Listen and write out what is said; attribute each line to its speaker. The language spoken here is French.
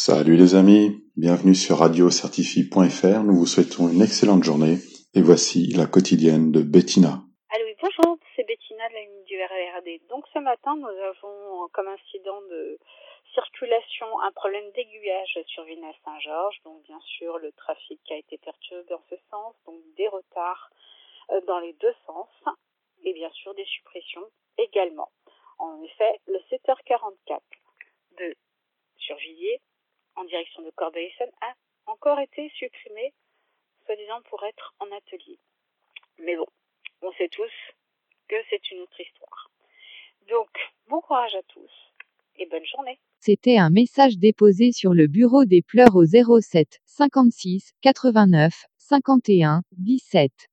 Speaker 1: Salut les amis, bienvenue sur radiocertifie.fr. Nous vous souhaitons une excellente journée et voici la quotidienne de Bettina.
Speaker 2: Allô, bonjour, c'est Bettina de la ligne du RRD. Donc ce matin, nous avons comme incident de circulation un problème d'aiguillage sur Villeneuve-Saint-Georges. Donc bien sûr, le trafic a été perturbé en ce sens, donc des retards euh, dans les deux sens et bien sûr des suppressions également. En effet, le 7h44 de Survilliers en direction de Corbeil-Essonne a encore été supprimé, soi-disant pour être en atelier. Mais bon, on sait tous que c'est une autre histoire. Donc, bon courage à tous et bonne journée.
Speaker 3: C'était un message déposé sur le bureau des pleurs au 07 56 89 51 17.